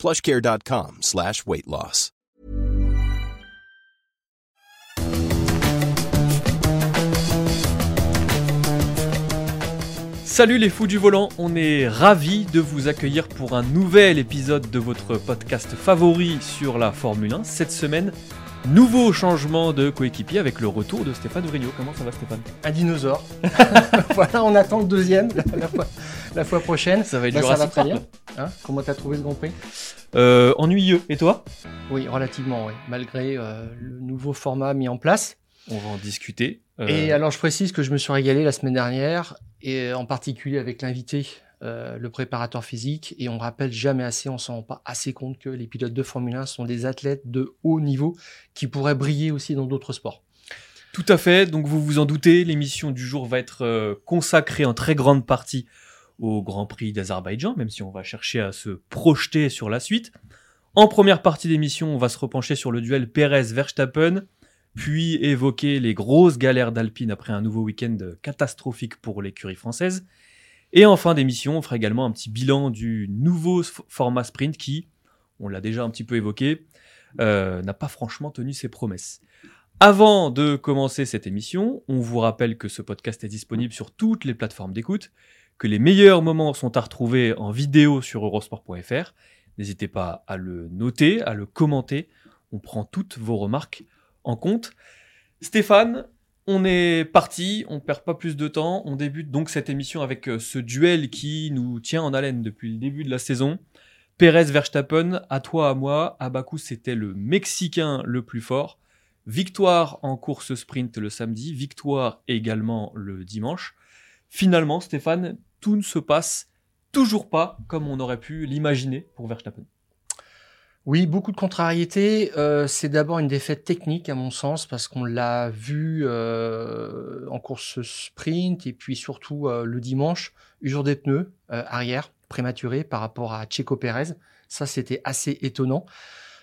plushcare.com slash weight loss. Salut les fous du volant, on est ravis de vous accueillir pour un nouvel épisode de votre podcast favori sur la Formule 1. Cette semaine, nouveau changement de coéquipier avec le retour de Stéphane Vrignot. Comment ça va Stéphane? Un dinosaure. voilà, on attend le deuxième la fois, la fois prochaine. Ça va être Bah, ça va très bien. Hein? Comment t'as trouvé ce Grand Prix? Euh, ennuyeux. Et toi? Oui, relativement, oui. Malgré euh, le nouveau format mis en place. On va en discuter. Euh, Et alors, je précise que je me suis régalé la semaine dernière, et en particulier avec l'invité, euh, le préparateur physique. Et on rappelle jamais assez, on s'en rend pas assez compte que les pilotes de Formule 1 sont des athlètes de haut niveau qui pourraient briller aussi dans d'autres sports. Tout à fait, donc vous vous en doutez, l'émission du jour va être euh, consacrée en très grande partie au Grand Prix d'Azerbaïdjan, même si on va chercher à se projeter sur la suite. En première partie d'émission, on va se repencher sur le duel Pérez-Verstappen, puis évoquer les grosses galères d'Alpine après un nouveau week-end catastrophique pour l'écurie française. Et en fin d'émission, on fera également un petit bilan du nouveau format sprint qui, on l'a déjà un petit peu évoqué, euh, n'a pas franchement tenu ses promesses. Avant de commencer cette émission, on vous rappelle que ce podcast est disponible sur toutes les plateformes d'écoute, que les meilleurs moments sont à retrouver en vidéo sur eurosport.fr. N'hésitez pas à le noter, à le commenter. On prend toutes vos remarques en compte. Stéphane, on est parti, on perd pas plus de temps. On débute donc cette émission avec euh, ce duel qui nous tient en haleine depuis le début de la saison. Pérez Verstappen, à toi, à moi. À Bakou, c'était le Mexicain le plus fort. Victoire en course sprint le samedi, victoire également le dimanche. Finalement, Stéphane, tout ne se passe toujours pas comme on aurait pu l'imaginer pour Verstappen. Oui, beaucoup de contrariétés. Euh, c'est d'abord une défaite technique à mon sens parce qu'on l'a vu euh, en course sprint et puis surtout euh, le dimanche, usure des pneus arrière prématuré par rapport à Checo Pérez. Ça, c'était assez étonnant.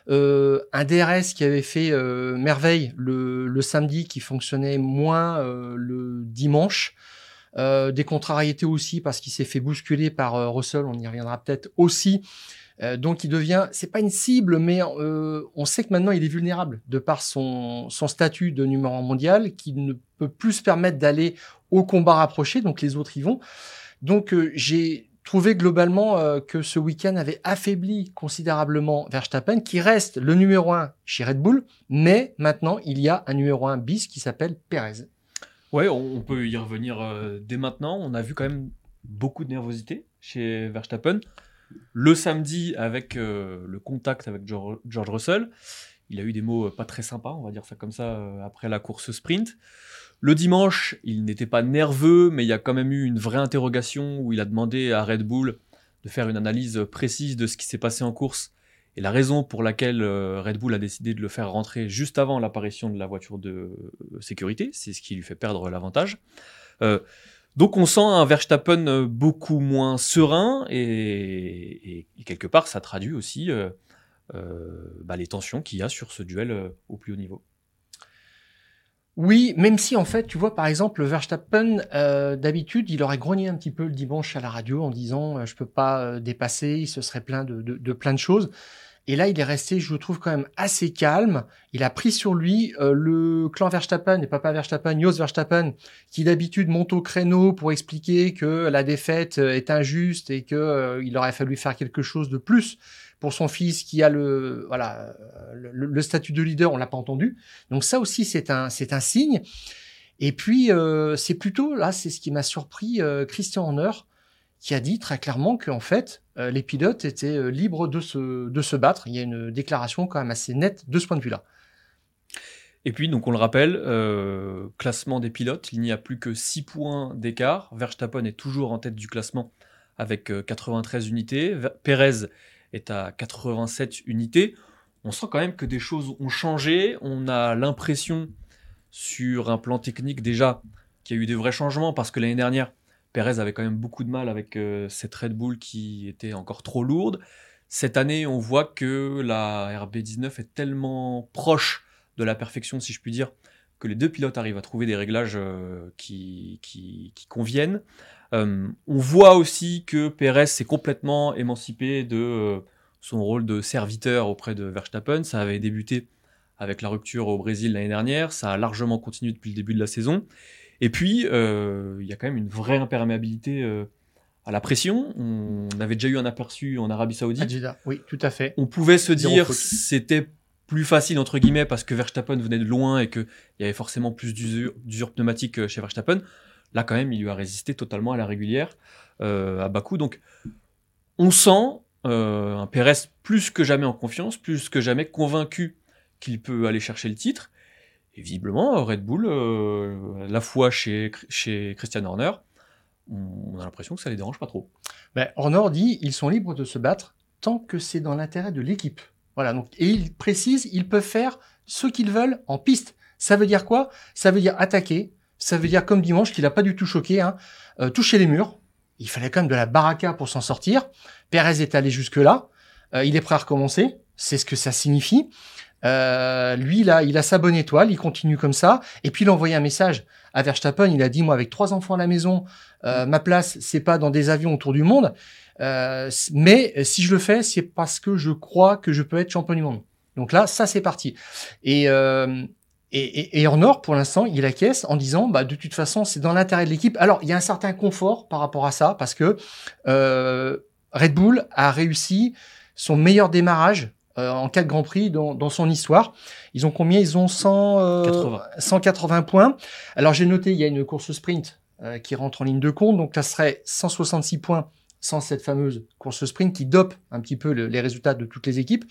Un DRS qui avait fait merveille le, samedi, qui fonctionnait moins le dimanche. Des contrariétés aussi parce qu'il s'est fait bousculer par Russell, on y reviendra peut-être aussi. Euh, donc il devient, c'est pas une cible, mais euh, on sait que maintenant il est vulnérable de par son, statut de numéro un mondial, qui ne peut plus se permettre d'aller au combat rapproché, donc les autres y vont. Donc euh, j'ai trouvé globalement que ce week-end avait affaibli considérablement Verstappen, qui reste le numéro un chez Red Bull, mais maintenant il y a un numéro un bis qui s'appelle Perez. Ouais, on peut y revenir dès maintenant. On a vu quand même beaucoup de nervosité chez Verstappen. Le samedi, avec euh, le contact avec George, Russell, il a eu des mots euh, pas très sympas, on va dire ça comme ça, euh, après la course sprint. Le dimanche, il n'était pas nerveux, mais il y a quand même eu une vraie interrogation où il a demandé à Red Bull de faire une analyse précise de ce qui s'est passé en course et la raison pour laquelle Red Bull a décidé de le faire rentrer juste avant l'apparition de la voiture de sécurité, c'est ce qui lui fait perdre l'avantage. Donc on sent un Verstappen euh, beaucoup moins serein et, quelque part ça traduit aussi euh, euh, bah, les tensions qu'il y a sur ce duel au plus haut niveau. Oui, même si en fait, tu vois, par exemple, le Verstappen, d'habitude, il aurait grogné un petit peu le dimanche à la radio en disant je peux pas dépasser, il se serait plein de plein de choses. Et là, il est resté, je trouve quand même assez calme. Il a pris sur lui euh, le clan Verstappen et papa Verstappen, Jos Verstappen, qui d'habitude monte au créneau pour expliquer que la défaite euh, est injuste et que euh, il aurait fallu faire quelque chose de plus pour son fils qui a le voilà euh, le, statut de leader. On l'a pas entendu. Donc ça aussi, c'est un c'est un signe. Et puis euh, c'est plutôt là, c'est ce qui m'a surpris, Christian Horner qui a dit très clairement qu'en fait, euh, les pilotes étaient euh, libres de se, de se battre. Il y a une déclaration quand même assez nette de ce point de vue-là. Et puis, donc on le rappelle, euh, classement des pilotes, il n'y a plus que 6 points d'écart. Verstappen est toujours en tête du classement avec euh, 93 unités. Ver- Perez est à 87 unités. on sent quand même que des choses ont changé. On a l'impression, sur un plan technique déjà, qu'il y a eu des vrais changements parce que l'année dernière, Perez avait quand même beaucoup de mal avec euh, cette Red Bull qui était encore trop lourde. Cette année, on voit que la RB19 est tellement proche de la perfection, si je puis dire, que les deux pilotes arrivent à trouver des réglages euh, qui, conviennent. Euh, on voit aussi que Perez s'est complètement émancipé de son rôle de serviteur auprès de Verstappen. Ça avait débuté avec la rupture au Brésil l'année dernière, ça a largement continué depuis le début de la saison. Et puis, euh, il y a quand même une vraie imperméabilité euh, à la pression. On avait déjà eu un aperçu en Arabie Saoudite. oui, tout à fait. On pouvait se dire c'était plus facile entre guillemets parce que Verstappen venait de loin et qu'il y avait forcément plus d'usure pneumatique euh, chez Verstappen. Là, quand même, il lui a résisté totalement à la régulière à Bakou. Donc, on sent un Pérez plus que jamais en confiance, plus que jamais convaincu qu'il peut aller chercher le titre. Et visiblement, Red Bull, euh, la fois chez, Christian Horner, on a l'impression que ça les dérange pas trop. Ben, Horner dit ils sont libres de se battre tant que c'est dans l'intérêt de l'équipe. Voilà. Donc, et il précise, ils peuvent faire ce qu'ils veulent en piste. Ça veut dire quoi? Ça veut dire attaquer. Ça veut dire comme dimanche qu'il n'a pas du tout choqué, hein, euh, toucher les murs. Il fallait quand même de la baraka pour s'en sortir. Perez est allé jusque là. Euh, il est prêt à recommencer. C'est ce que ça signifie. Euh, lui, là, il a sa bonne étoile, il continue comme ça. Et puis, il a envoyé un message à Verstappen. Il a dit, moi, avec trois enfants à la maison, euh, ma place, c'est pas dans des avions autour du monde. Euh, mais si je le fais, c'est parce que je crois que je peux être champion du monde. Donc là, ça, c'est parti. Et, euh, et, et, et, en or, pour l'instant, il acquiesce en disant, bah, de toute façon, c'est dans l'intérêt de l'équipe. Alors, il y a un certain confort par rapport à ça, parce que euh, Red Bull a réussi son meilleur démarrage euh, en quatre Grands Prix dans, son histoire. Ils ont combien? Ils ont 100, 180 euh, points. Alors j'ai noté, il y a une course sprint euh, qui rentre en ligne de compte, donc ça serait 166 points sans cette fameuse course sprint qui dope un petit peu les résultats de toutes les équipes.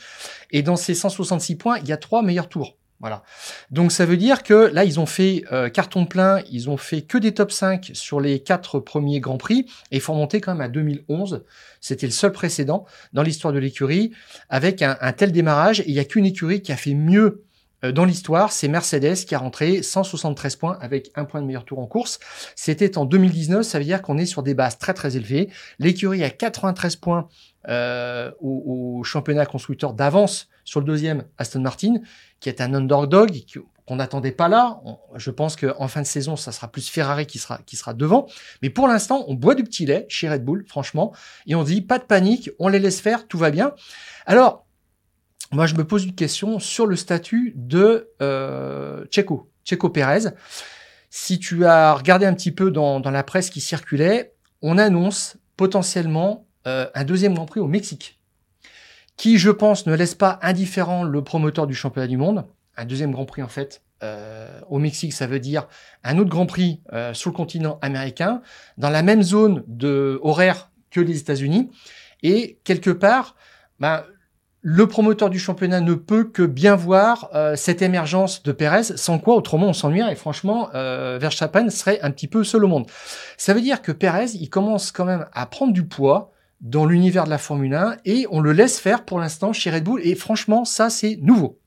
Et dans ces 166 points, il y a trois meilleurs tours. Voilà. Donc ça veut dire que là, ils ont fait euh, carton plein, ils ont fait que des top 5 sur les quatre premiers Grands Prix, et il faut monter quand même à 2011. C'était le seul précédent dans l'histoire de l'écurie, avec un, tel démarrage, il n'y a qu'une écurie qui a fait mieux euh, dans l'histoire, c'est Mercedes qui a rentré 173 points avec un point de meilleur tour en course. C'était en 2019, ça veut dire qu'on est sur des bases très très élevées. L'écurie a 93 points euh, au, championnat constructeur d'avance sur le deuxième, Aston Martin qui est un underdog qu'on n'attendait pas là. je pense qu'en fin de saison, ça sera plus Ferrari qui sera, qui sera devant. Mais pour l'instant, on boit du petit lait chez Red Bull, franchement, et on dit pas de panique, on les laisse faire, tout va bien. Alors, moi, je me pose une question sur le statut de euh, Checo, Checo Pérez. Si tu as regardé un petit peu dans, la presse qui circulait, on annonce potentiellement euh, un deuxième Grand Prix au Mexique qui, je pense, ne laisse pas indifférent le promoteur du championnat du monde. Un deuxième Grand Prix, en fait, euh, au Mexique, ça veut dire un autre Grand Prix euh, sur le continent américain, dans la même zone de horaire que les États-Unis. Et quelque part, ben, le promoteur du championnat ne peut que bien voir cette émergence de Pérez, sans quoi autrement on s'ennuie et franchement euh, Verstappen serait un petit peu seul au monde. Ça veut dire que Pérez, il commence quand même à prendre du poids, dans l'univers de la Formule 1 et on le laisse faire pour l'instant chez Red Bull. Et franchement ça c'est nouveau.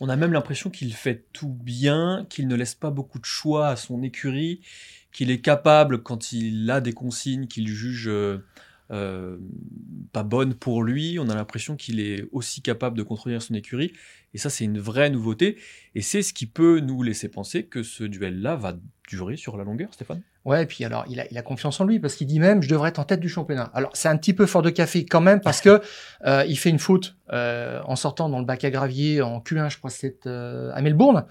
On a même l'impression qu'il fait tout bien, qu'il ne laisse pas beaucoup de choix à son écurie, qu'il est capable quand il a des consignes qu'il juge euh, euh, pas bonnes pour lui, on a l'impression qu'il est aussi capable de contrôler son écurie. Et ça c'est une vraie nouveauté. Et c'est ce qui peut nous laisser penser que ce duel-là va durer sur la longueur, Stéphane? Ouais, et puis alors il a, il a confiance en lui parce qu'il dit même je devrais être en tête du championnat. Alors c'est un petit peu fort de café quand même parce que euh, il fait une faute euh, en sortant dans le bac à gravier en Q1, je crois c'est euh, à Melbourne.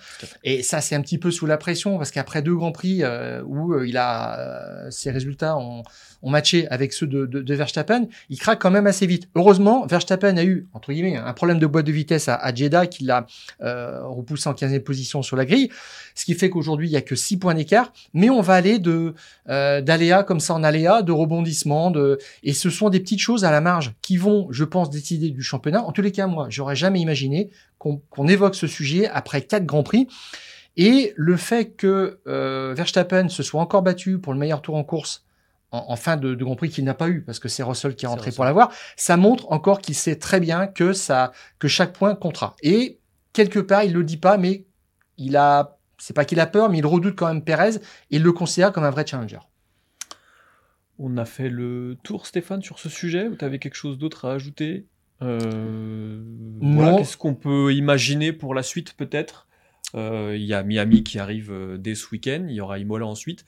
Et ça c'est un petit peu sous la pression parce qu'après deux grands prix euh, où euh, il a euh, ses résultats ont, ont, matché avec ceux de, de, de, Verstappen, il craque quand même assez vite. Heureusement, Verstappen a eu entre guillemets un problème de boîte de vitesse à, à Jeddah qui l'a repoussé en 15e position sur la grille, ce qui fait qu'aujourd'hui il y a que 6 points d'écart, mais on va aller de euh, d'aléas comme ça en aléas, de rebondissements, de et ce sont des petites choses à la marge qui vont, je pense, décider du championnat. En tous les cas, moi, j'aurais jamais imaginé qu'on évoque ce sujet après quatre grands prix. Et le fait que euh, Verstappen se soit encore battu pour le meilleur tour en course en, fin de, Grand Prix qu'il n'a pas eu parce que c'est Russell qui est rentré pour l'avoir. Ça montre encore qu'il sait très bien que ça, que chaque point comptera. Et quelque part, il le dit pas, mais il a, c'est pas qu'il a peur, mais il redoute quand même Perez et il le considère comme un vrai challenger. On a fait le tour, Stéphane, sur ce sujet tu avais quelque chose d'autre à ajouter? Euh, Qu'est-ce qu'on peut imaginer pour la suite, peut-être? Euh, Il y a Miami qui arrive euh, dès ce week-end, il y aura Imola ensuite.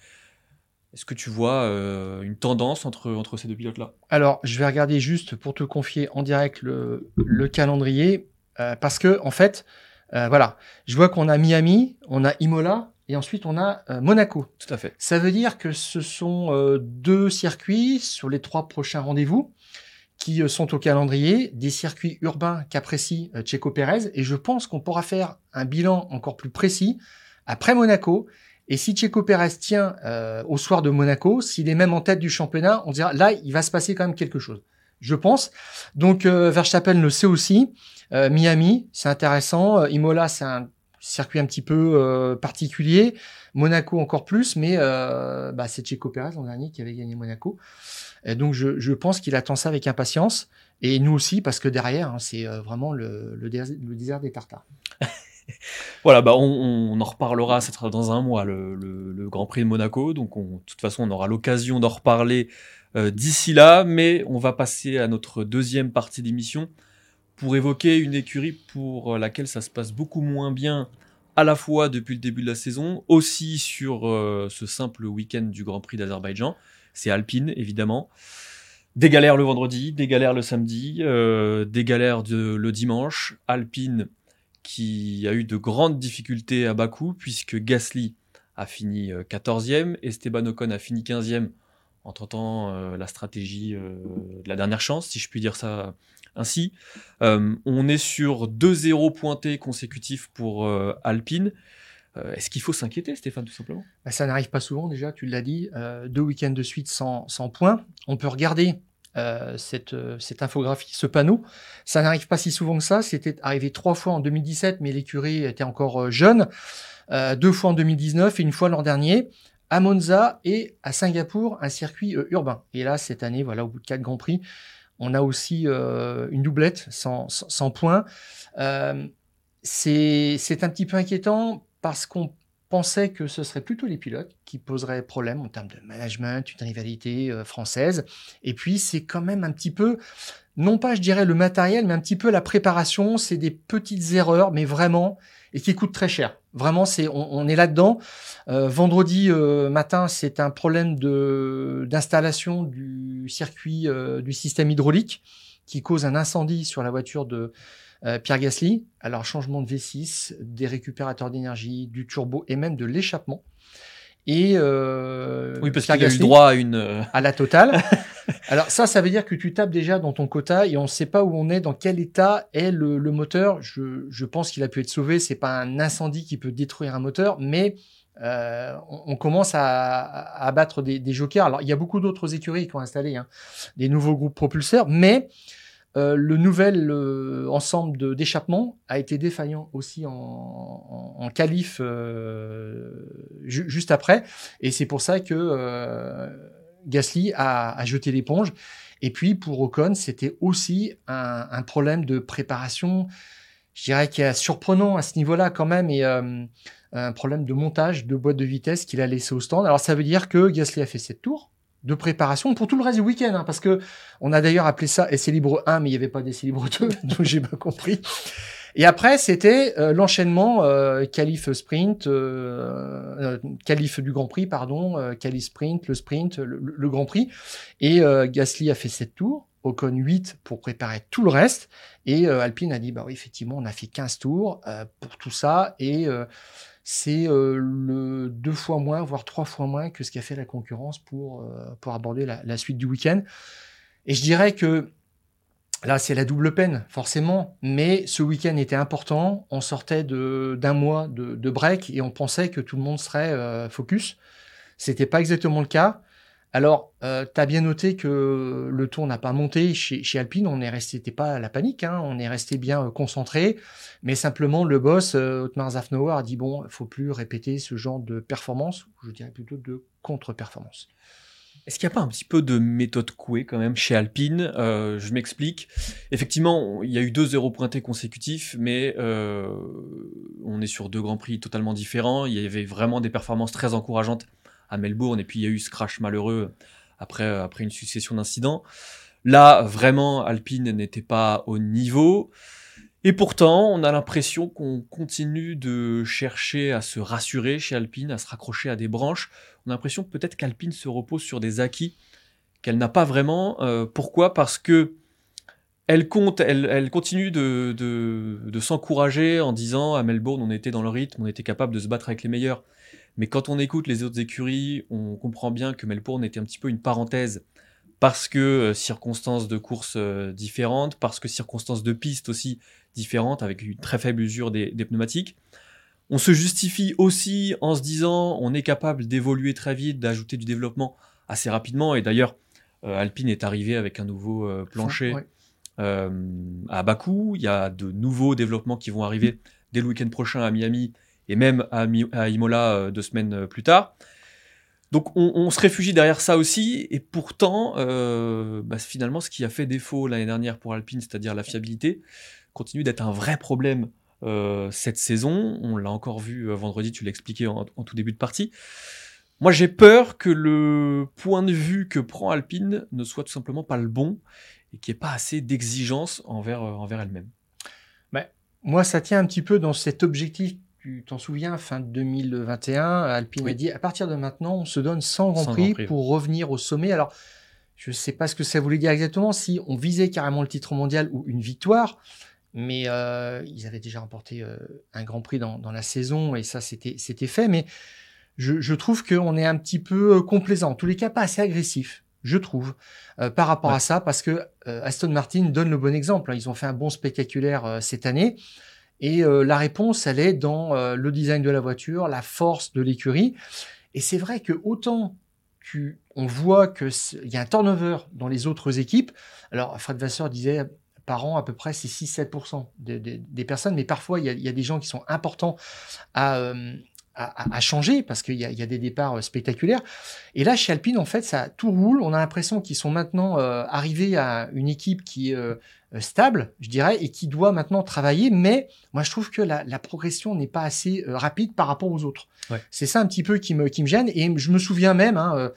Est-ce que tu vois euh, une tendance entre, entre ces deux pilotes-là? Alors, je vais regarder juste pour te confier en direct le, le calendrier, parce que en fait, voilà, je vois qu'on a Miami, on a Imola, et ensuite on a Monaco. Tout à fait. Ça veut dire que ce sont deux circuits sur les trois prochains rendez-vous qui sont au calendrier, des circuits urbains qu'apprécie Checo Pérez, et je pense qu'on pourra faire un bilan encore plus précis après Monaco et si Checo Pérez tient euh, au soir de Monaco, s'il est même en tête du championnat, on dira là, il va se passer quand même quelque chose. Je pense. Donc euh, Verstappen le sait aussi. Euh, Miami, c'est intéressant. Euh, Imola, c'est un circuit un petit peu particulier. Monaco encore plus, mais bah, c'est Checo Pérez l'an dernier qui avait gagné Monaco. Donc je, pense qu'il attend ça avec impatience. Et nous aussi, parce que derrière, hein, c'est vraiment le, désert des Tartares. voilà, bah on, en reparlera, ça sera dans un mois, le, Grand Prix de Monaco. Donc, de toute façon, on aura l'occasion d'en reparler euh, d'ici là. Mais on va passer à notre deuxième partie d'émission pour évoquer une écurie pour laquelle ça se passe beaucoup moins bien à la fois depuis le début de la saison, aussi sur euh, ce simple week-end du Grand Prix d'Azerbaïdjan. C'est Alpine, évidemment. Des galères le vendredi, des galères le samedi, euh, des galères le dimanche. Alpine qui a eu de grandes difficultés à Bakou, puisque Gasly a fini 14e, euh, Esteban Ocon a fini 15e, en tentant euh, la stratégie de la dernière chance, si je puis dire ça ainsi. on est sur 2-0 pointés consécutifs pour Alpine. Est-ce qu'il faut s'inquiéter, Stéphane, tout simplement? Bah, Ça n'arrive pas souvent déjà, tu l'as dit. deux week-ends de suite sans, points. On peut regarder euh, cette, euh, infographie, ce panneau. Ça n'arrive pas si souvent que ça. C'était arrivé trois fois en 2017, mais l'écurie était encore euh, jeune. deux fois en 2019 et une fois l'an dernier à Monza et à Singapour, un circuit urbain. Et là, cette année, voilà, au bout de quatre grands prix, on a aussi une doublette sans points. c'est un petit peu inquiétant parce qu'on pensait que ce serait plutôt les pilotes qui poseraient problème en termes de management, une rivalité euh, française. Et puis, c'est quand même un petit peu, non pas, je dirais, le matériel, mais un petit peu la préparation. C'est des petites erreurs, mais vraiment, et qui coûtent très cher. Vraiment, c'est, on, est là-dedans. Euh, vendredi euh, matin, c'est un problème de d'installation du circuit du système hydraulique qui cause un incendie sur la voiture de euh, Pierre Gasly, alors changement de V6, des récupérateurs d'énergie, du turbo et même de l'échappement. Et euh, oui, parce qu'il a eu droit à une euh, à la totale. Alors ça, ça veut dire que tu tapes déjà dans ton quota et on ne sait pas où on est, dans quel état est le, moteur. Je, je pense qu'il a pu être sauvé. C'est pas un incendie qui peut détruire un moteur, mais euh, on, commence à, à abattre des, jokers. Alors il y a beaucoup d'autres écuries qui ont installé hein, des nouveaux groupes propulseurs, mais euh, le nouvel euh, ensemble d'échappement a été défaillant aussi en, en, qualif juste après. Et c'est pour ça que Gasly a, jeté l'éponge. Et puis pour Ocon, c'était aussi un, problème de préparation, je dirais qu'il est surprenant à ce niveau-là quand même, et un problème de montage de boîte de vitesse qu'il a laissé au stand. Alors ça veut dire que Gasly a fait 7 tours, de préparation pour tout le reste du week-end, hein, parce que on a d'ailleurs appelé ça essai libre 1, mais il n'y avait pas d'essai libre 2, donc j'ai pas compris. Et après, c'était euh, l'enchaînement euh, qualif sprint, euh, qualif du Grand Prix, pardon, euh, qualif sprint, le sprint, le, Grand Prix. Et Gasly a fait 7 tours, Ocon 8 pour préparer tout le reste. Et Alpine a dit, bah oui, effectivement, on a fait 15 tours pour tout ça. Et c'est euh, le deux fois moins, voire trois fois moins que ce qu'a fait la concurrence pour, euh, pour aborder la, suite du week-end. Et je dirais que là, c'est la double peine, forcément, mais ce week-end était important. On sortait d'un mois de, de, break et on pensait que tout le monde serait euh, focus. C'était pas exactement le cas. Alors, euh, tu as bien noté que le tour n'a pas monté chez, Alpine, on est resté, pas la panique, hein, on est resté bien euh, concentré, mais simplement le boss, euh, Otmar Zafnauer, a dit bon, faut plus répéter ce genre de performance, ou je dirais plutôt de contre-performance. Est-ce qu'il n'y a pas un petit peu de méthode couée quand même chez Alpine? Euh, Je m'explique. Effectivement, il y a eu deux zéros pointés consécutifs, mais euh, on est sur deux grands prix totalement différents. Il y avait vraiment des performances très encourageantes à Melbourne, et puis il y a eu ce crash malheureux après, après une succession d'incidents. Là, vraiment, Alpine n'était pas au niveau. Et pourtant, on a l'impression qu'on continue de chercher à se rassurer chez Alpine, à se raccrocher à des branches. On a l'impression peut-être qu'Alpine se repose sur des acquis qu'elle n'a pas vraiment. Euh, pourquoi? Parce que elle compte, elle, continue de, de s'encourager en disant à Melbourne, on était dans le rythme, on était capable de se battre avec les meilleurs. Mais quand on écoute les autres écuries, on comprend bien que Melbourne était un petit peu une parenthèse parce que euh, circonstances de course euh, différentes, parce que circonstances de piste aussi différentes, avec une très faible usure des, pneumatiques. On se justifie aussi en se disant on est capable d'évoluer très vite, d'ajouter du développement assez rapidement. Et d'ailleurs, euh, Alpine est arrivé avec un nouveau plancher à Bakou. Il y a de nouveaux développements qui vont arriver dès le week-end prochain à Miami et même à, Imola deux semaines plus tard. Donc on, se réfugie derrière ça aussi, et pourtant, euh, bah, finalement, ce qui a fait défaut l'année dernière pour Alpine, c'est-à-dire la fiabilité, continue d'être un vrai problème euh, cette saison. On l'a encore vu euh, vendredi, tu l'expliquais en, en, tout début de partie. Moi, j'ai peur que le point de vue que prend Alpine ne soit tout simplement pas le bon et qu'il n'y ait pas assez d'exigence envers, envers elle-même. Bah, moi, ça tient un petit peu dans cet objectif tu t'en souviens, fin 2021, Alpine a dit à partir de maintenant, on se donne 100 Grands Prix, pour revenir au sommet. Alors, je ne sais pas ce que ça voulait dire exactement, si on visait carrément le titre mondial ou une victoire, mais euh, ils avaient déjà remporté euh, un Grand Prix dans, la saison et ça, c'était fait. Mais je, trouve qu'on est un petit peu euh, complaisant, en tous les cas, pas assez agressif je trouve, par rapport à ça, parce que Aston Martin donne le bon exemple. Hein. Ils ont fait un bon spectaculaire cette année. Et euh, la réponse, elle est dans euh, le design de la voiture, la force de l'écurie. Et c'est vrai que autant tu, on voit qu'il y a un turnover dans les autres équipes. Alors, Fred Vasseur disait par an, à peu près, c'est 6-7% des personnes, mais parfois, il y, a, des gens qui sont importants à, euh, à, changer parce qu'il y, y, a des départs spectaculaires. Et là, chez Alpine, en fait, ça tout roule. On a l'impression qu'ils sont maintenant arrivés à une équipe qui est euh, stable, je dirais, et qui doit maintenant travailler. Mais moi, je trouve que la, progression n'est pas assez euh, rapide par rapport aux autres. C'est ça un petit peu qui me, qui me gêne. Et je me souviens même hein,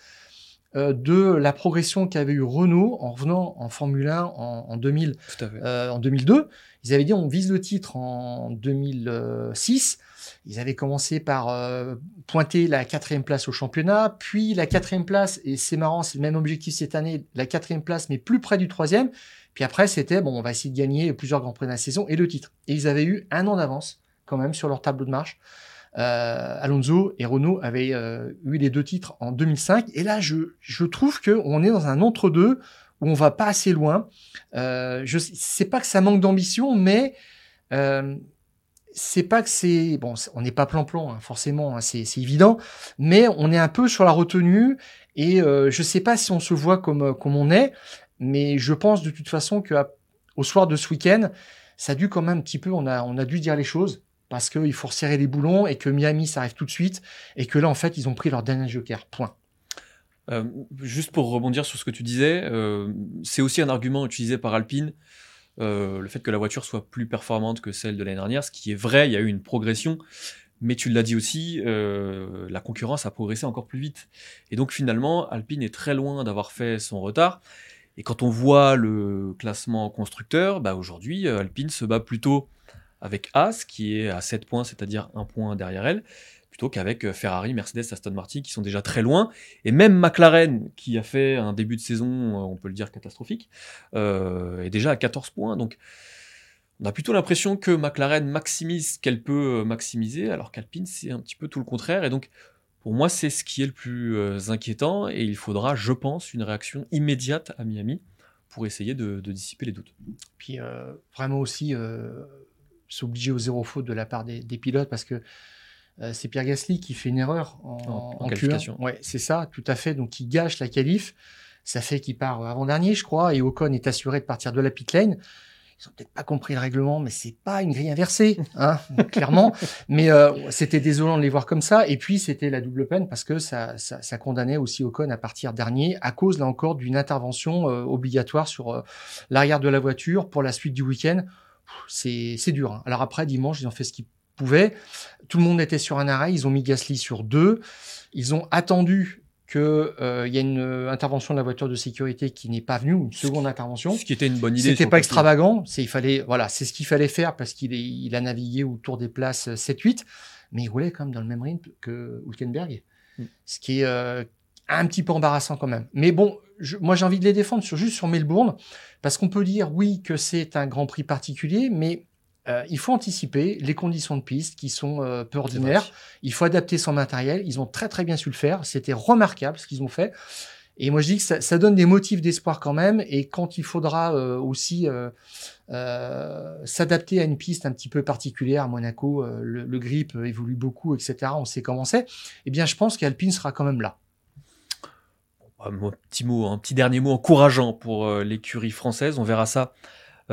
euh, de la progression qu'avait eu Renault en revenant en Formule 1 en, en 2000, en 2002. Ils avaient dit on vise le titre en 2006. Ils avaient commencé par pointer la quatrième place au championnat, puis la quatrième place, et c'est marrant, c'est le même objectif cette année, la quatrième place, mais plus près du troisième. Puis après, c'était, bon, on va essayer de gagner plusieurs Grands Prix de la saison et le titre. Et ils avaient eu un an d'avance, quand même, sur leur tableau de marche. Euh, Alonso et Renault avaient euh, eu les deux titres en 2005. Et là, je, je trouve qu'on est dans un entre-deux où on va pas assez loin. Euh, je sais pas que ça manque d'ambition, mais euh, c'est pas que c'est bon, on n'est pas plan-plan hein, forcément, hein, c'est évident, mais on est un peu sur la retenue et euh, je sais pas si on se voit comme comme on est. Mais je pense de toute façon que au soir de ce week-end, ça a dû quand même un petit peu, on a, on a dû dire les choses parce qu'il faut resserrer les boulons et que Miami, ça arrive tout de suite et que là, en fait, ils ont pris leur dernier joker. Point. Euh, juste pour rebondir sur ce que tu disais, euh, c'est aussi un argument utilisé par Alpine, euh, le fait que la voiture soit plus performante que celle de l'année dernière, ce qui est vrai, il y a eu une progression, mais tu l'as dit aussi, la concurrence a progressé encore plus vite. Et donc finalement, Alpine est très loin d'avoir fait son retard. Et quand on voit le classement constructeur, bah aujourd'hui, euh, Alpine se bat plutôt avec As, qui est à 7 points, c'est-à-dire un point derrière elle, plutôt qu'avec euh, Ferrari, Mercedes, Aston Martin, qui sont déjà très loin. Et même McLaren, qui a fait un début de saison, euh, on peut le dire, catastrophique, est déjà à 14 points. Donc, on a plutôt l'impression que McLaren maximise ce qu'elle peut maximiser, alors qu'Alpine, c'est un petit peu tout le contraire. Et donc, pour moi, c'est ce qui est le plus euh, inquiétant et il faudra, je pense, une réaction immédiate à Miami pour essayer de, dissiper les doutes. Puis euh, vraiment aussi euh, s'obliger au zéro faute de la part des, pilotes parce que c'est Pierre Gasly qui fait une erreur en, en, qualification. Ouais, c'est ça, tout à fait. Donc il gâche la qualif. Ça fait qu'il part avant-dernier, je crois, et Ocon est assuré de partir de la pit lane. ils ont peut-être pas compris le règlement, mais c'est pas une grille inversée, hein, clairement. Mais euh, c'était désolant de les voir comme ça. Et puis c'était la double peine parce que ça, ça, ça condamnait aussi Ocon à partir dernier à cause là encore d'une intervention euh, obligatoire sur euh, l'arrière de la voiture pour la suite du week-end. C'est c'est dur. Hein. Alors après dimanche, ils ont fait ce qu'ils Tout le monde était sur un arrêt. Ils ont mis Gasly sur deux. Ils ont attendu qu'il euh, y a une euh, intervention de la voiture de sécurité qui n'est pas venue, une seconde intervention. Ce qui était une bonne idée. C'était pas extravagant, c'est il fallait voilà, c'est ce qu'il fallait faire parce qu'il il a navigué autour des places 7-8, mais il roulait quand même dans le même rythme que Hülkenberg. Mm. Ce qui est euh, un petit peu embarrassant quand même. Mais bon, je, moi j'ai envie de les défendre sur juste sur Melbourne parce qu'on peut dire oui que c'est un Grand Prix particulier, mais euh, il faut anticiper les conditions de piste qui sont euh, peu ordinaires. Il faut adapter son matériel. Ils ont très très bien su le faire. C'était remarquable ce qu'ils ont fait. Et moi je dis que ça, ça donne des motifs d'espoir quand même. Et quand il faudra euh, aussi s'adapter à une piste un petit peu particulière, à Monaco, le, le, grip évolue beaucoup, etc. On sait comment c'est. Eh bien, je pense qu'Alpine sera quand même là. Un petit mot, un petit dernier mot encourageant pour l'écurie française. On verra ça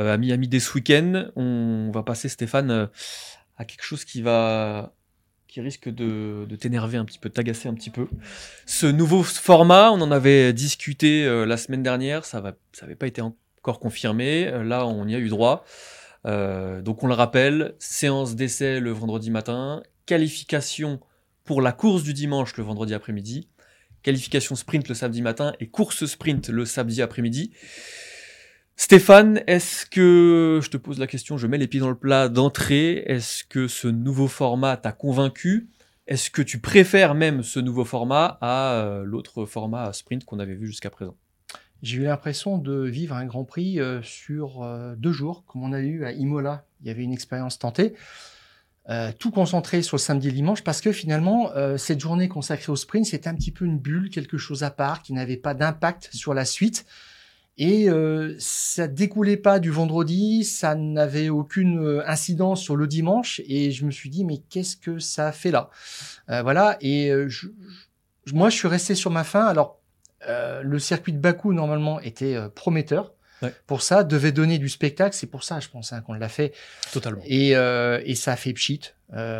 à Miami dès ce week-end. On va passer, Stéphane, euh, à quelque chose qui va qui risque de, de t'énerver un petit peu, de t'agacer un petit peu. Ce nouveau format, on en avait discuté euh, la semaine dernière, ça n'avait pas été encore confirmé. là, on y a eu droit. Euh, donc on le rappelle, séance d'essai le vendredi matin, qualification pour la course du dimanche le vendredi après-midi, qualification sprint le samedi matin et course sprint le samedi après-midi. Stéphane, est-ce que, je te pose la question, je mets les pieds dans le plat d'entrée, est-ce que ce nouveau format t'a convaincu? Est-ce que tu préfères même ce nouveau format à euh, l'autre format sprint qu'on avait vu jusqu'à présent? J'ai eu l'impression de vivre un Grand Prix euh, sur euh, deux jours, comme on a eu à Imola. Il y avait une expérience tentée. Tout concentré sur le samedi et dimanche parce que finalement, cette journée consacrée au sprint, c'était un petit peu une bulle, quelque chose à part qui n'avait pas d'impact sur la suite. Et euh, ça découlait pas du vendredi, ça n'avait aucune euh, incidence sur le dimanche. Et je me suis dit, mais qu'est-ce que ça fait là? Euh, Voilà. Et euh, je, moi, je suis resté sur ma faim. Alors, euh, le circuit de Bakou, normalement, était prometteur. Ouais. Pour ça, devait donner du spectacle. C'est pour ça, je pense, hein, qu'on l'a fait. Totalement. Et, et ça a fait pchit,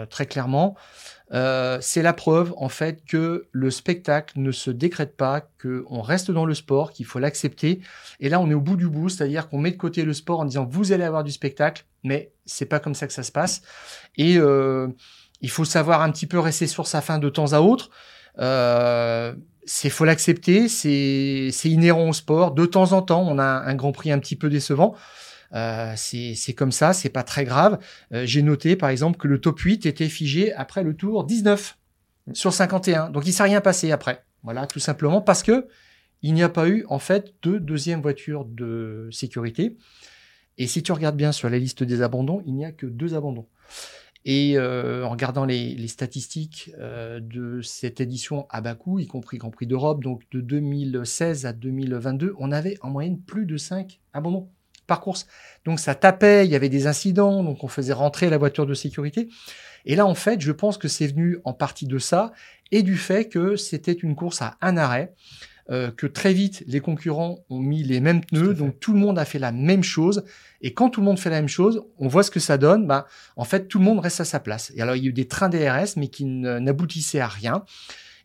très clairement. Euh, c'est la preuve en fait que le spectacle ne se décrète pas, qu'on reste dans le sport, qu'il faut l'accepter. Et là, on est au bout du bout, c'est-à-dire qu'on met de côté le sport en disant vous allez avoir du spectacle, mais c'est pas comme ça que ça se passe. Et euh, il faut savoir un petit peu rester sur sa fin de temps à autre. Euh, c'est faut l'accepter, c'est inhérent au sport. De temps en temps, on a un Grand Prix un petit peu décevant. Euh, c'est comme ça, c'est pas très grave. Euh, J'ai noté par exemple que le top 8 était figé après le tour 19 sur 51. Donc il s'est rien passé après. Voilà, tout simplement parce que il n'y a pas eu en fait de deuxième voiture de sécurité. Et si tu regardes bien sur la liste des abandons, il n'y a que deux abandons. Et euh, en regardant les, statistiques euh, de cette édition à Bakou, y compris Grand Prix d'Europe, donc de 2016 à 2022, on avait en moyenne plus de 5 abandons par course. Donc ça tapait, il y avait des incidents, donc on faisait rentrer la voiture de sécurité. Et là, en fait, je pense que c'est venu en partie de ça et du fait que c'était une course à un arrêt, euh, que très vite les concurrents ont mis les mêmes pneus, donc tout le monde a fait la même chose. Et quand tout le monde fait la même chose, on voit ce que ça donne. Bah, en fait, tout le monde reste à sa place. Et alors, il y a eu des trains DRS, mais qui n'aboutissaient à rien.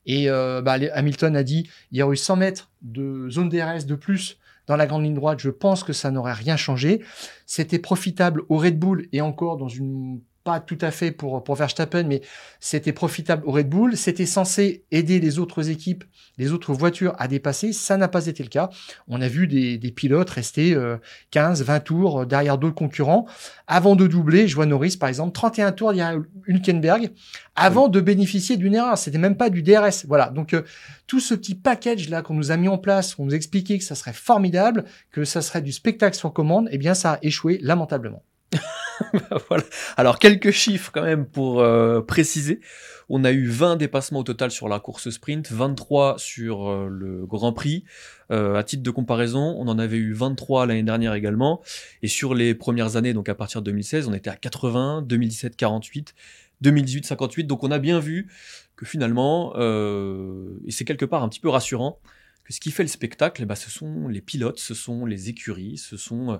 Et euh, bah, Hamilton a dit, il y aurait eu 100 mètres de zone DRS de plus dans la grande ligne droite, je pense que ça n'aurait rien changé. C'était profitable au Red Bull et encore dans une pas tout à fait pour, pour Verstappen, mais c'était profitable au Red Bull. C'était censé aider les autres équipes, les autres voitures à dépasser. Ça n'a pas été le cas. On a vu des, des pilotes rester euh, 15, 20 tours derrière d'autres concurrents avant de doubler. Je vois Norris, par exemple, 31 tours derrière Hülkenberg avant oui. de bénéficier d'une erreur. C'était même pas du DRS. Voilà. Donc, euh, tout ce petit package là qu'on nous a mis en place, on nous expliquait que ça serait formidable, que ça serait du spectacle sur commande, eh bien, ça a échoué lamentablement. voilà. Alors quelques chiffres quand même pour euh, préciser. On a eu 20 dépassements au total sur la course sprint, 23 sur euh, le Grand Prix. Euh, à titre de comparaison, on en avait eu 23 l'année dernière également. Et sur les premières années, donc à partir de 2016, on était à 80, 2017 48, 2018 58. Donc on a bien vu que finalement, euh, et c'est quelque part un petit peu rassurant, que ce qui fait le spectacle, ben, ce sont les pilotes, ce sont les écuries, ce sont euh,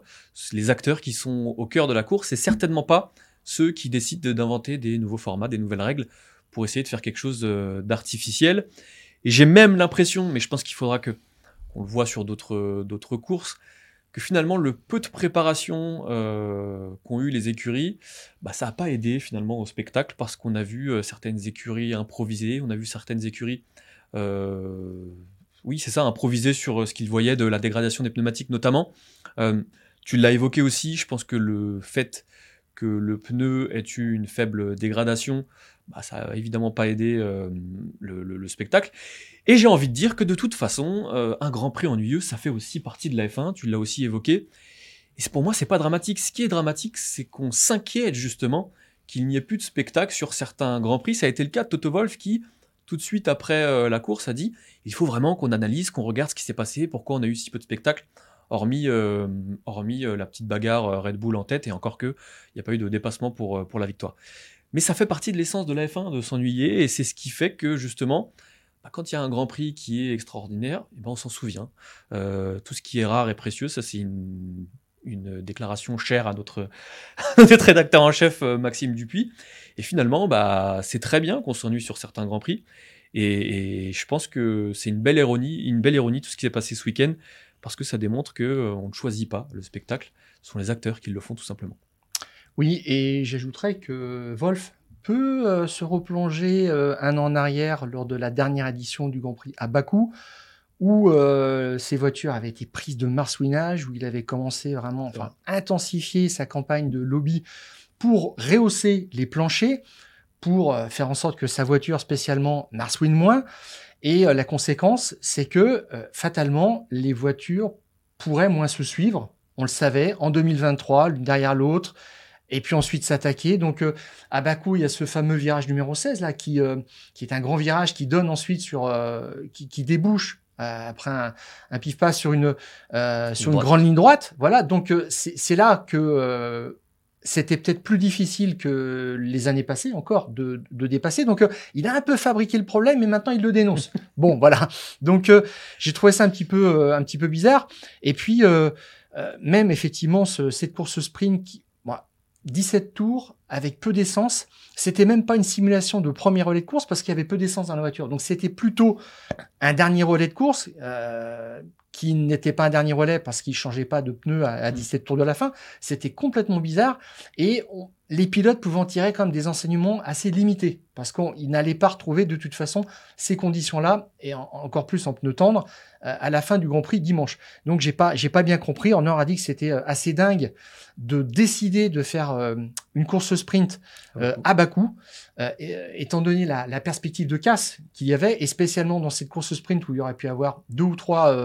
les acteurs qui sont au cœur de la course, et certainement pas ceux qui décident d'inventer des nouveaux formats, des nouvelles règles pour essayer de faire quelque chose euh, d'artificiel. Et j'ai même l'impression, mais je pense qu'il faudra que on le voit sur d'autres d'autres courses, que finalement le peu de préparation euh, qu'ont eu les écuries, bah, ça n'a pas aidé finalement au spectacle parce qu'on a vu euh, certaines écuries improviser, on a vu certaines écuries, euh, oui c'est ça, improviser sur ce qu'ils voyaient de la dégradation des pneumatiques notamment. tu l'as évoqué aussi, je pense que le fait que le pneu ait eu une faible dégradation, bah, ça n'a évidemment pas aidé le, spectacle. Et j'ai envie de dire que de toute façon, euh, un Grand Prix ennuyeux, ça fait aussi partie de la F1, tu l'as aussi évoqué. Et pour moi, c'est pas dramatique. Ce qui est dramatique, c'est qu'on s'inquiète justement qu'il n'y ait plus de spectacle sur certains Grands Prix. Ça a été le cas de Toto Wolf qui, tout de suite après euh, la course, a dit il faut vraiment qu'on analyse, qu'on regarde ce qui s'est passé, pourquoi on a eu si peu de spectacle, hormis, euh, hormis la petite bagarre Red Bull en tête, et encore que il n'y a pas eu de dépassement pour, pour la victoire. Mais ça fait partie de l'essence de la F1 de s'ennuyer, et c'est ce qui fait que justement, bah, quand il y a un Grand Prix qui est extraordinaire, et eh ben on s'en souvient. Euh, tout ce qui est rare et précieux, ça c'est une, déclaration chère à notre, rédacteur en chef euh, Maxime Dupuis. Et finalement, bah, c'est très bien qu'on s'ennuie sur certains Grands Prix. Et, je pense que c'est une belle ironie, une belle ironie tout ce qui s'est passé ce week-end, parce que ça démontre que euh, on ne choisit pas le spectacle, ce sont les acteurs qui le font tout simplement. Oui, et j'ajouterais que Wolf peut euh, se replonger un an en arrière lors de la dernière édition du Grand Prix à Bakou, où euh, ses voitures avaient été prises de marsouinage, où il avait commencé vraiment, enfin, intensifier sa campagne de lobby pour rehausser les planchers, pour faire en sorte que sa voiture spécialement marsouine moins. Et la conséquence, c'est que fatalement, les voitures pourraient moins se suivre. On le savait, en 2023, l'une derrière l'autre, et puis ensuite s'attaquer. Donc euh, à Bakou, il y a ce fameux virage numéro 16 là qui euh, qui est un grand virage qui donne ensuite sur euh, qui, qui, débouche après un, un pif passe sur une sur une, grande ligne droite. Voilà, donc c'est là que c'était peut-être plus difficile que les années passées encore de, de dépasser. Donc il a un peu fabriqué le problème, mais maintenant il le dénonce. bon, voilà. Donc j'ai trouvé ça un petit peu un petit peu bizarre. Et puis même effectivement ce, cette course sprint qui 17 tours avec peu d'essence. C'était même pas une simulation de premier relais de course parce qu'il y avait peu d'essence dans la voiture. Donc c'était plutôt un dernier relais de course euh, qui n'était pas un dernier relais parce qu'il changeait pas de pneu à, 17 tours de la fin. C'était complètement bizarre et les pilotes pouvaient en tirer même des enseignements assez limités parce qu'ils n'allaient pas retrouver de toute façon ces conditions-là et encore plus en pneu tendre euh, à la fin du Grand Prix dimanche. Donc j'ai pas j'ai pas bien compris. On a dit que c'était euh, assez dingue de décider de faire euh, une course sprint à bas coût, étant donné la, la, perspective de casse qu'il y avait, et spécialement dans cette course sprint où il y aurait pu avoir deux ou trois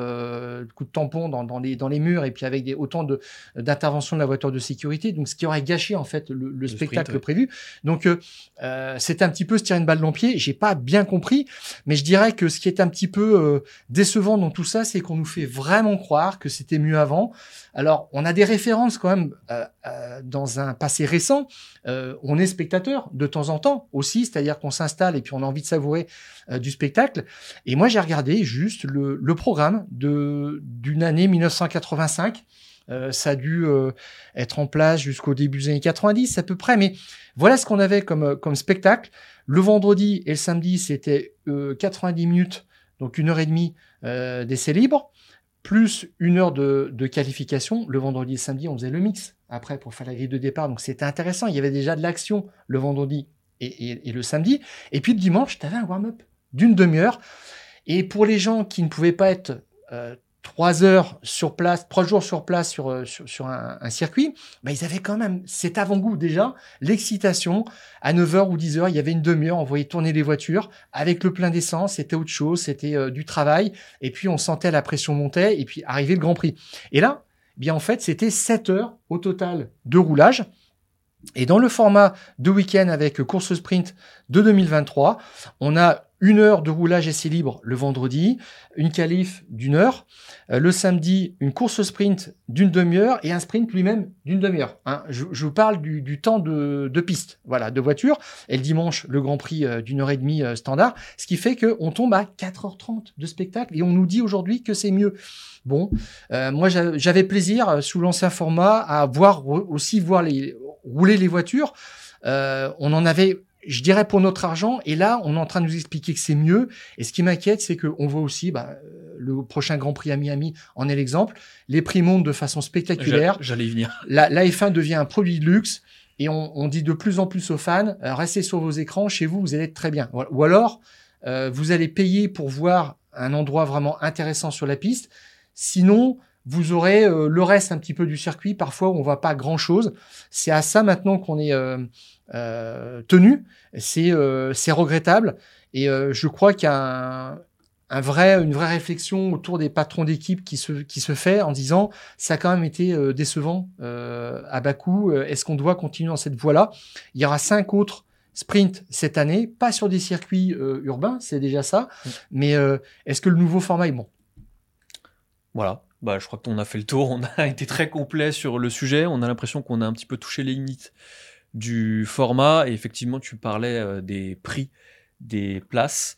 coups de tampon dans, dans, les, dans les murs, et puis avec des, autant de d'intervention de la voiture de sécurité, donc ce qui aurait gâché en fait le, spectacle prévu. Donc euh, c'était un petit peu se tirer une balle dans le pied. J'ai pas bien compris, mais je dirais que ce qui est un petit peu décevant dans tout ça, c'est qu'on nous fait vraiment croire que c'était mieux avant. Alors, on a des références quand même euh, euh, dans un passé récent. Euh, on est spectateur de temps en temps aussi, c'est-à-dire qu'on s'installe et puis on a envie de savourer du spectacle. Et moi, j'ai regardé juste le, le programme de d'une année 1985. Ça a dû être en place jusqu'au début des années 90 à peu près, mais voilà ce qu'on avait comme, comme spectacle. Le vendredi et le samedi, c'était 90 minutes, donc une heure et demie euh, d'essais libres, plus une heure de, qualification. Le vendredi et le samedi, on faisait le mix après pour faire la grille de départ. Donc c'était intéressant. Il y avait déjà de l'action le vendredi et, le samedi. Et puis le dimanche, tu avais un warm-up d'une demi-heure. Et pour les gens qui ne pouvaient pas être euh, trois heures sur place, trois jours sur place sur, euh, un, circuit, bah, ils avaient quand même cet avant-goût déjà, l'excitation. À 9h ou 10h, il y avait une demi-heure, on voyait tourner les voitures avec le plein d'essence, c'était autre chose, c'était euh, du travail. Et puis on sentait la pression monter et puis arriver le Grand Prix. Et là, eh bien en fait, c'était 7 heures au total de roulage. Et dans le format de week-end avec course sprint de 2023, on a une heure de roulage essai libre le vendredi, une qualif d'une heure, euh, le samedi une course sprint d'une demi-heure et un sprint lui-même d'une demi-heure. Hein. Je, je, vous parle du, du temps de, de, piste, voilà, de voiture, et le dimanche le Grand Prix euh, d'une heure et demie euh, standard, ce qui fait qu'on tombe à 4h30 de spectacle et on nous dit aujourd'hui que c'est mieux. Bon, euh, moi j'avais plaisir sous l'ancien format à voir aussi voir les rouler les voitures. On en avait je dirais pour notre argent. Et là, on est en train de nous expliquer que c'est mieux. Et ce qui m'inquiète, c'est qu'on voit aussi, bah, le prochain Grand Prix à Miami en est l'exemple. Les prix montent de façon spectaculaire. J'allais y venir. La, la, F1 devient un produit de luxe. Et on, on dit de plus en plus aux fans, euh, restez sur vos écrans, chez vous, vous allez être très bien. Ou alors, euh, vous allez payer pour voir un endroit vraiment intéressant sur la piste. Sinon, vous aurez euh, le reste un petit peu du circuit, parfois où on voit pas grand-chose. C'est à ça maintenant qu'on est euh, euh, tenu. C'est c'est regrettable. Et je crois qu'il y a un, un, vrai, une vraie réflexion autour des patrons d'équipe qui se, qui se fait en disant ça a quand même été décevant à Bakou. Est-ce qu'on doit continuer dans cette voie-là? Il y aura cinq autres sprint cette année, pas sur des circuits euh, urbains, c'est déjà ça. Mm. Mais euh, est-ce que le nouveau format est bon? Voilà. Bah, je crois qu'on a fait le tour. On a été très complet sur le sujet. On a l'impression qu'on a un petit peu touché les limites du format. Et effectivement, tu parlais euh, des prix des places.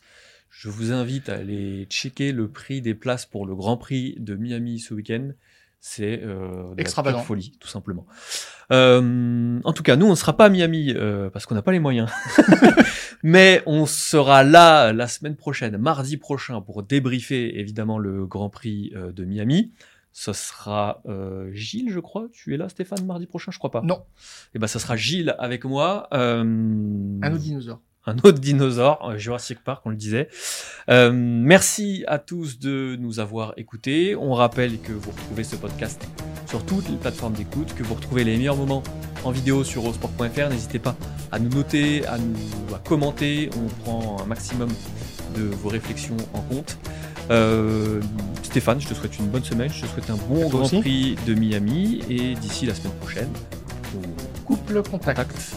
Je vous invite à aller checker le prix des places pour le Grand Prix de Miami ce week-end c'est euh, extravagant folie tout simplement. Euh, en tout cas, nous on ne sera pas à Miami euh, parce qu'on n'a pas les moyens, mais on sera là la semaine prochaine, mardi prochain, pour débriefer évidemment le Grand Prix euh, de Miami. Ce sera euh, Gilles, je crois. Tu es là, Stéphane, mardi prochain, je crois pas. Non. Et eh ben, ça sera Gilles avec moi. Euh, Un autre dinosaure un autre dinosaure, Jurassic Park, on le disait. Euh, merci à tous de nous avoir écoutés. On rappelle que vous retrouvez ce podcast sur toutes les plateformes d'écoute, que vous retrouvez les meilleurs moments en vidéo sur eurosport.fr. N'hésitez pas à nous noter, à nous à commenter. On prend un maximum de vos réflexions en compte. Euh, Stéphane, je te souhaite une bonne semaine. Je te souhaite un bon Grand Prix de Miami. Et d'ici la semaine prochaine, on coupe le contact.